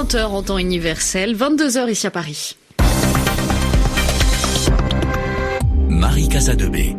20h en temps universel, 22h ici à Paris. Marie Casadebé.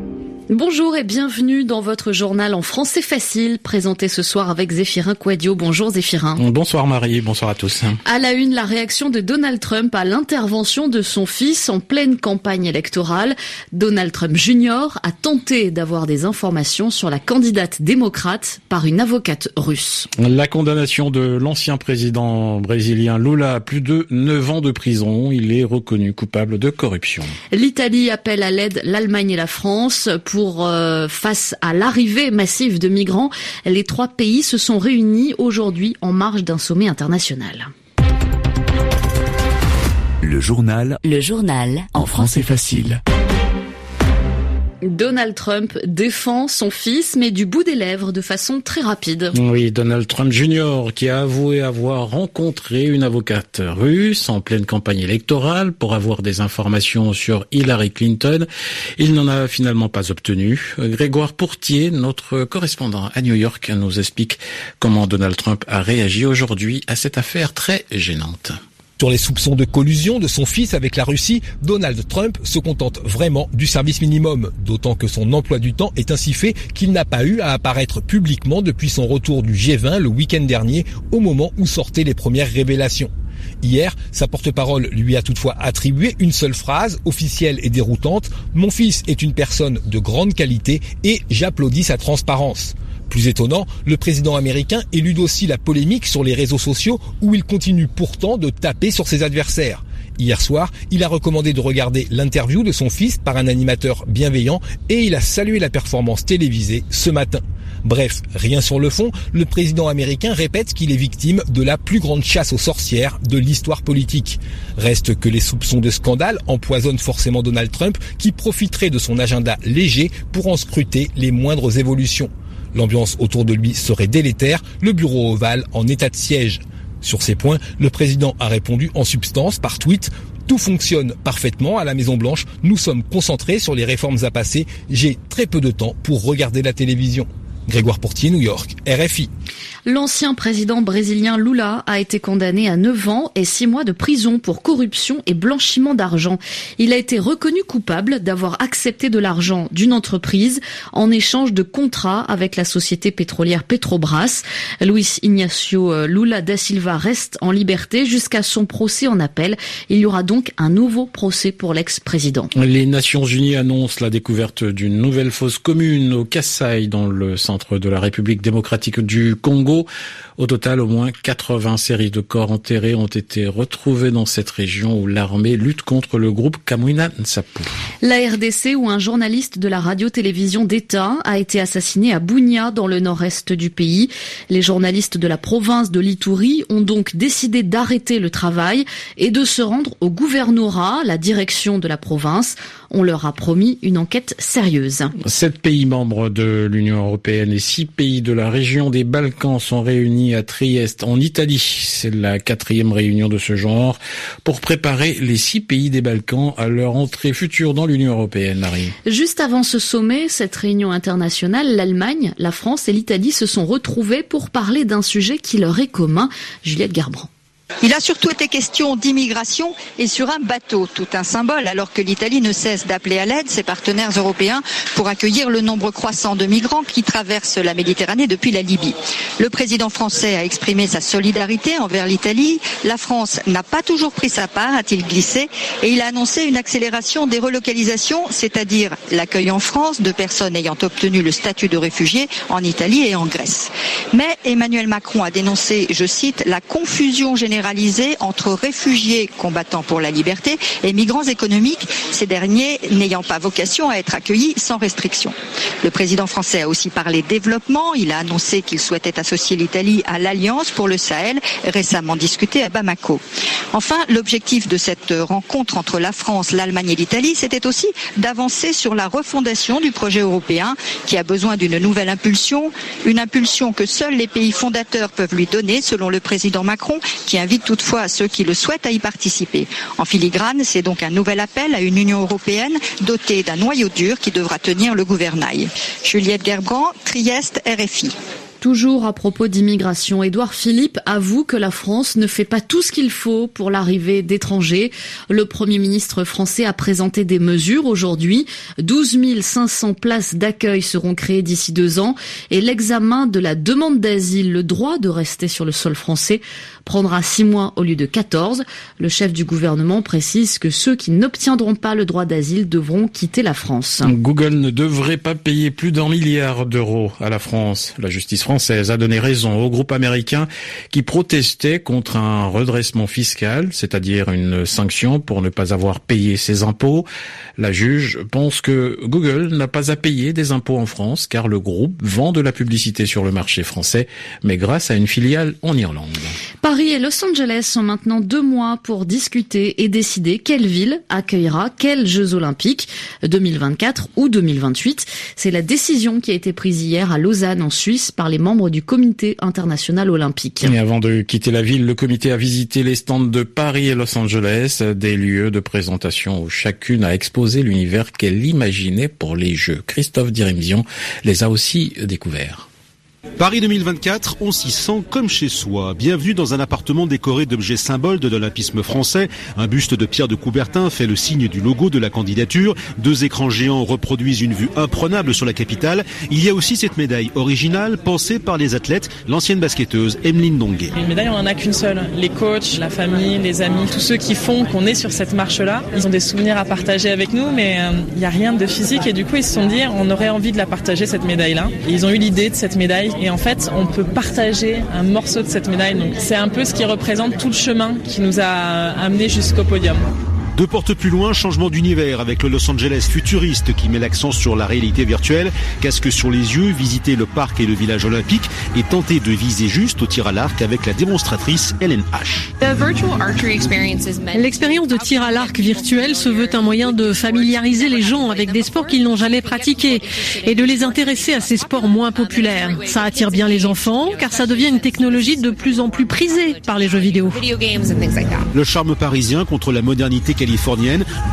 Bonjour et bienvenue dans votre journal en français facile, présenté ce soir avec Zéphirin Quadio. Bonjour Zéphirin. Bonsoir Marie, bonsoir à tous. À la une, la réaction de Donald Trump à l'intervention de son fils en pleine campagne électorale. Donald Trump Jr. a tenté d'avoir des informations sur la candidate démocrate par une avocate russe. La condamnation de l'ancien président brésilien Lula à plus de 9 ans de prison. Il est reconnu coupable de corruption. L'Italie appelle à l'aide l'Allemagne et la France pour euh, face à l'arrivée massive de migrants. Les trois pays se sont réunis aujourd'hui en marge d'un sommet international. Le journal. Le journal. En français facile. Donald Trump défend son fils, mais du bout des lèvres, de façon très rapide. Oui, Donald Trump Jr., qui a avoué avoir rencontré une avocate russe en pleine campagne électorale pour avoir des informations sur Hillary Clinton. Il n'en a finalement pas obtenu. Grégoire Pourtier, notre correspondant à New York, nous explique comment Donald Trump a réagi aujourd'hui à cette affaire très gênante. Sur les soupçons de collusion de son fils avec la Russie, Donald Trump se contente vraiment du service minimum, d'autant que son emploi du temps est ainsi fait qu'il n'a pas eu à apparaître publiquement depuis son retour du G20 le week-end dernier, au moment où sortaient les premières révélations. Hier, sa porte-parole lui a toutefois attribué une seule phrase, officielle et déroutante, Mon fils est une personne de grande qualité et j'applaudis sa transparence. Plus étonnant, le président américain élude aussi la polémique sur les réseaux sociaux où il continue pourtant de taper sur ses adversaires. Hier soir, il a recommandé de regarder l'interview de son fils par un animateur bienveillant et il a salué la performance télévisée ce matin. Bref, rien sur le fond, le président américain répète qu'il est victime de la plus grande chasse aux sorcières de l'histoire politique. Reste que les soupçons de scandale empoisonnent forcément Donald Trump qui profiterait de son agenda léger pour en scruter les moindres évolutions. L'ambiance autour de lui serait délétère, le bureau ovale en état de siège. Sur ces points, le président a répondu en substance par tweet tout fonctionne parfaitement à la Maison Blanche. Nous sommes concentrés sur les réformes à passer. J'ai très peu de temps pour regarder la télévision. Grégoire Portier, New York, RFI. L'ancien président brésilien Lula a été condamné à 9 ans et 6 mois de prison pour corruption et blanchiment d'argent. Il a été reconnu coupable d'avoir accepté de l'argent d'une entreprise en échange de contrats avec la société pétrolière Petrobras. Luis Ignacio Lula da Silva reste en liberté jusqu'à son procès en appel. Il y aura donc un nouveau procès pour l'ex-président. Les Nations Unies annoncent la découverte d'une nouvelle fosse commune au Kassai dans le centre de la République démocratique du Congo. Au total, au moins 80 séries de corps enterrés ont été retrouvées dans cette région où l'armée lutte contre le groupe Kamwina Nsapu. La RDC, où un journaliste de la radio-télévision d'État a été assassiné à Bounia, dans le nord-est du pays. Les journalistes de la province de l'Itourie ont donc décidé d'arrêter le travail et de se rendre au gouvernorat, la direction de la province. On leur a promis une enquête sérieuse. Sept pays membres de l'Union européenne et six pays de la région des Balkans sont réunis à Trieste, en Italie. C'est la quatrième réunion de ce genre pour préparer les six pays des Balkans à leur entrée future dans l'Union européenne. Juste avant ce sommet, cette réunion internationale, l'Allemagne, la France et l'Italie se sont retrouvés pour parler d'un sujet qui leur est commun. Juliette Garbrand. Il a surtout été question d'immigration et sur un bateau, tout un symbole, alors que l'Italie ne cesse d'appeler à l'aide ses partenaires européens pour accueillir le nombre croissant de migrants qui traversent la Méditerranée depuis la Libye. Le président français a exprimé sa solidarité envers l'Italie. La France n'a pas toujours pris sa part, a-t-il glissé, et il a annoncé une accélération des relocalisations, c'est-à-dire l'accueil en France de personnes ayant obtenu le statut de réfugiés en Italie et en Grèce. Mais Emmanuel Macron a dénoncé, je cite, la confusion générale entre réfugiés combattant pour la liberté et migrants économiques, ces derniers n'ayant pas vocation à être accueillis sans restriction. Le président français a aussi parlé développement. Il a annoncé qu'il souhaitait associer l'Italie à l'Alliance pour le Sahel, récemment discutée à Bamako. Enfin, l'objectif de cette rencontre entre la France, l'Allemagne et l'Italie, c'était aussi d'avancer sur la refondation du projet européen qui a besoin d'une nouvelle impulsion, une impulsion que seuls les pays fondateurs peuvent lui donner, selon le président Macron, qui invite invite toutefois ceux qui le souhaitent à y participer. En filigrane, c'est donc un nouvel appel à une Union européenne dotée d'un noyau dur qui devra tenir le gouvernail. Juliette Gerbrand, Trieste, RFI. Toujours à propos d'immigration, Édouard Philippe avoue que la France ne fait pas tout ce qu'il faut pour l'arrivée d'étrangers. Le Premier ministre français a présenté des mesures aujourd'hui. 12 500 places d'accueil seront créées d'ici deux ans et l'examen de la demande d'asile, le droit de rester sur le sol français, prendra six mois au lieu de 14. Le chef du gouvernement précise que ceux qui n'obtiendront pas le droit d'asile devront quitter la France. Google ne devrait pas payer plus d'un milliard d'euros à la France. La justice a donné raison au groupe américain qui protestait contre un redressement fiscal, c'est-à-dire une sanction pour ne pas avoir payé ses impôts. La juge pense que Google n'a pas à payer des impôts en France car le groupe vend de la publicité sur le marché français, mais grâce à une filiale en Irlande. Paris et Los Angeles sont maintenant deux mois pour discuter et décider quelle ville accueillera quels Jeux Olympiques 2024 ou 2028. C'est la décision qui a été prise hier à Lausanne en Suisse par les membres du comité international olympique. Avant de quitter la ville, le comité a visité les stands de Paris et Los Angeles, des lieux de présentation où chacune a exposé l'univers qu'elle imaginait pour les Jeux. Christophe Dirimzion les a aussi découverts. Paris 2024, on s'y sent comme chez soi. Bienvenue dans un appartement décoré d'objets symboles de l'olympisme français. Un buste de Pierre de Coubertin fait le signe du logo de la candidature. Deux écrans géants reproduisent une vue imprenable sur la capitale. Il y a aussi cette médaille originale pensée par les athlètes, l'ancienne basketteuse Emeline Donguet. Une médaille, on en a qu'une seule. Les coachs, la famille, les amis, tous ceux qui font qu'on est sur cette marche-là, ils ont des souvenirs à partager avec nous, mais euh, il n'y a rien de physique et du coup ils se sont dit on aurait envie de la partager cette médaille-là. Ils ont eu l'idée de cette médaille et en fait, on peut partager un morceau de cette médaille. c'est un peu ce qui représente tout le chemin qui nous a amené jusqu'au podium. Deux portes plus loin, changement d'univers avec le Los Angeles futuriste qui met l'accent sur la réalité virtuelle. Casque sur les yeux, visiter le parc et le village olympique et tenter de viser juste au tir à l'arc avec la démonstratrice Helen H. L'expérience de tir à l'arc virtuel se veut un moyen de familiariser les gens avec des sports qu'ils n'ont jamais pratiqués et de les intéresser à ces sports moins populaires. Ça attire bien les enfants car ça devient une technologie de plus en plus prisée par les jeux vidéo. Le charme parisien contre la modernité californienne,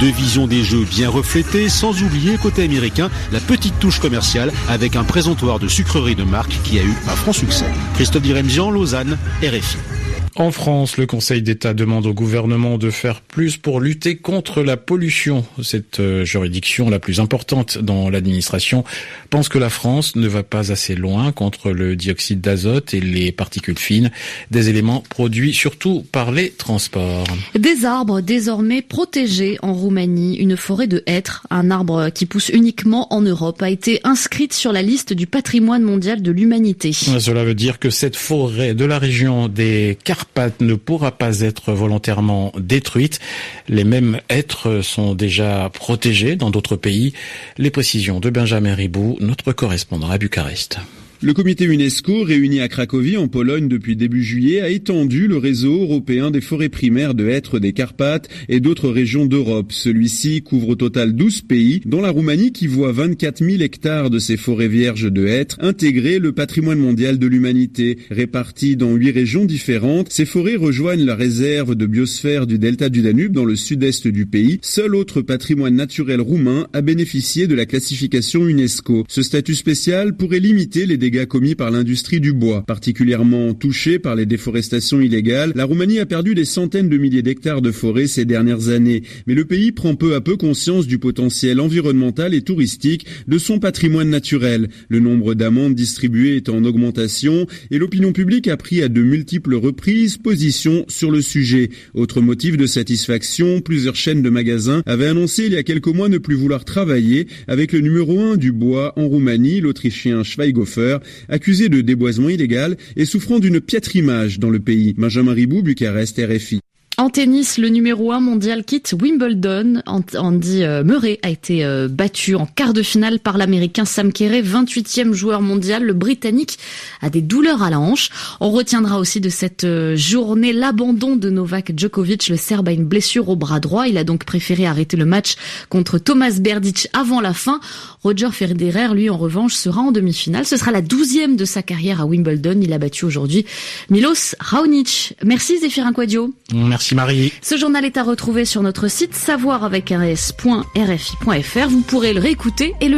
deux visions des jeux bien reflétées, sans oublier côté américain la petite touche commerciale avec un présentoir de sucreries de marque qui a eu un franc succès. Christophe Diremzian, Lausanne, RFI. En France, le Conseil d'État demande au gouvernement de faire plus pour lutter contre la pollution. Cette euh, juridiction la plus importante dans l'administration pense que la France ne va pas assez loin contre le dioxyde d'azote et les particules fines, des éléments produits surtout par les transports. Des arbres désormais protégés en Roumanie. Une forêt de hêtres, un arbre qui pousse uniquement en Europe, a été inscrite sur la liste du patrimoine mondial de l'humanité. Cela veut dire que cette forêt de la région des Carpates ne pourra pas être volontairement détruite. Les mêmes êtres sont déjà protégés dans d'autres pays. Les précisions de Benjamin Ribou, notre correspondant à Bucarest. Le comité UNESCO, réuni à Cracovie en Pologne depuis début juillet, a étendu le réseau européen des forêts primaires de hêtres des Carpates et d'autres régions d'Europe. Celui-ci couvre au total 12 pays, dont la Roumanie qui voit 24 000 hectares de ces forêts vierges de hêtres intégrer le patrimoine mondial de l'humanité. Réparties dans huit régions différentes, ces forêts rejoignent la réserve de biosphère du delta du Danube dans le sud-est du pays, seul autre patrimoine naturel roumain à bénéficier de la classification UNESCO. Ce statut spécial pourrait limiter les dégâts commis par l'industrie du bois. Particulièrement touchée par les déforestations illégales, la Roumanie a perdu des centaines de milliers d'hectares de forêts ces dernières années. Mais le pays prend peu à peu conscience du potentiel environnemental et touristique de son patrimoine naturel. Le nombre d'amendes distribuées est en augmentation et l'opinion publique a pris à de multiples reprises position sur le sujet. Autre motif de satisfaction, plusieurs chaînes de magasins avaient annoncé il y a quelques mois ne plus vouloir travailler avec le numéro un du bois en Roumanie, l'Autrichien Accusé de déboisement illégal et souffrant d'une piètre image dans le pays. Benjamin Ribou, Bucarest, RFI. En tennis, le numéro 1 mondial quitte Wimbledon. Andy euh, Murray a été euh, battu en quart de finale par l'américain Sam Kerr, 28e joueur mondial. Le britannique a des douleurs à la hanche. On retiendra aussi de cette euh, journée l'abandon de Novak Djokovic. Le Serbe a une blessure au bras droit. Il a donc préféré arrêter le match contre Thomas Berdic avant la fin. Roger Federer, lui, en revanche, sera en demi-finale. Ce sera la douzième de sa carrière à Wimbledon. Il a battu aujourd'hui Milos Raonic. Merci Zéphirin Quadio. Ce journal est à retrouver sur notre site savoir avec un. Vous pourrez le réécouter et le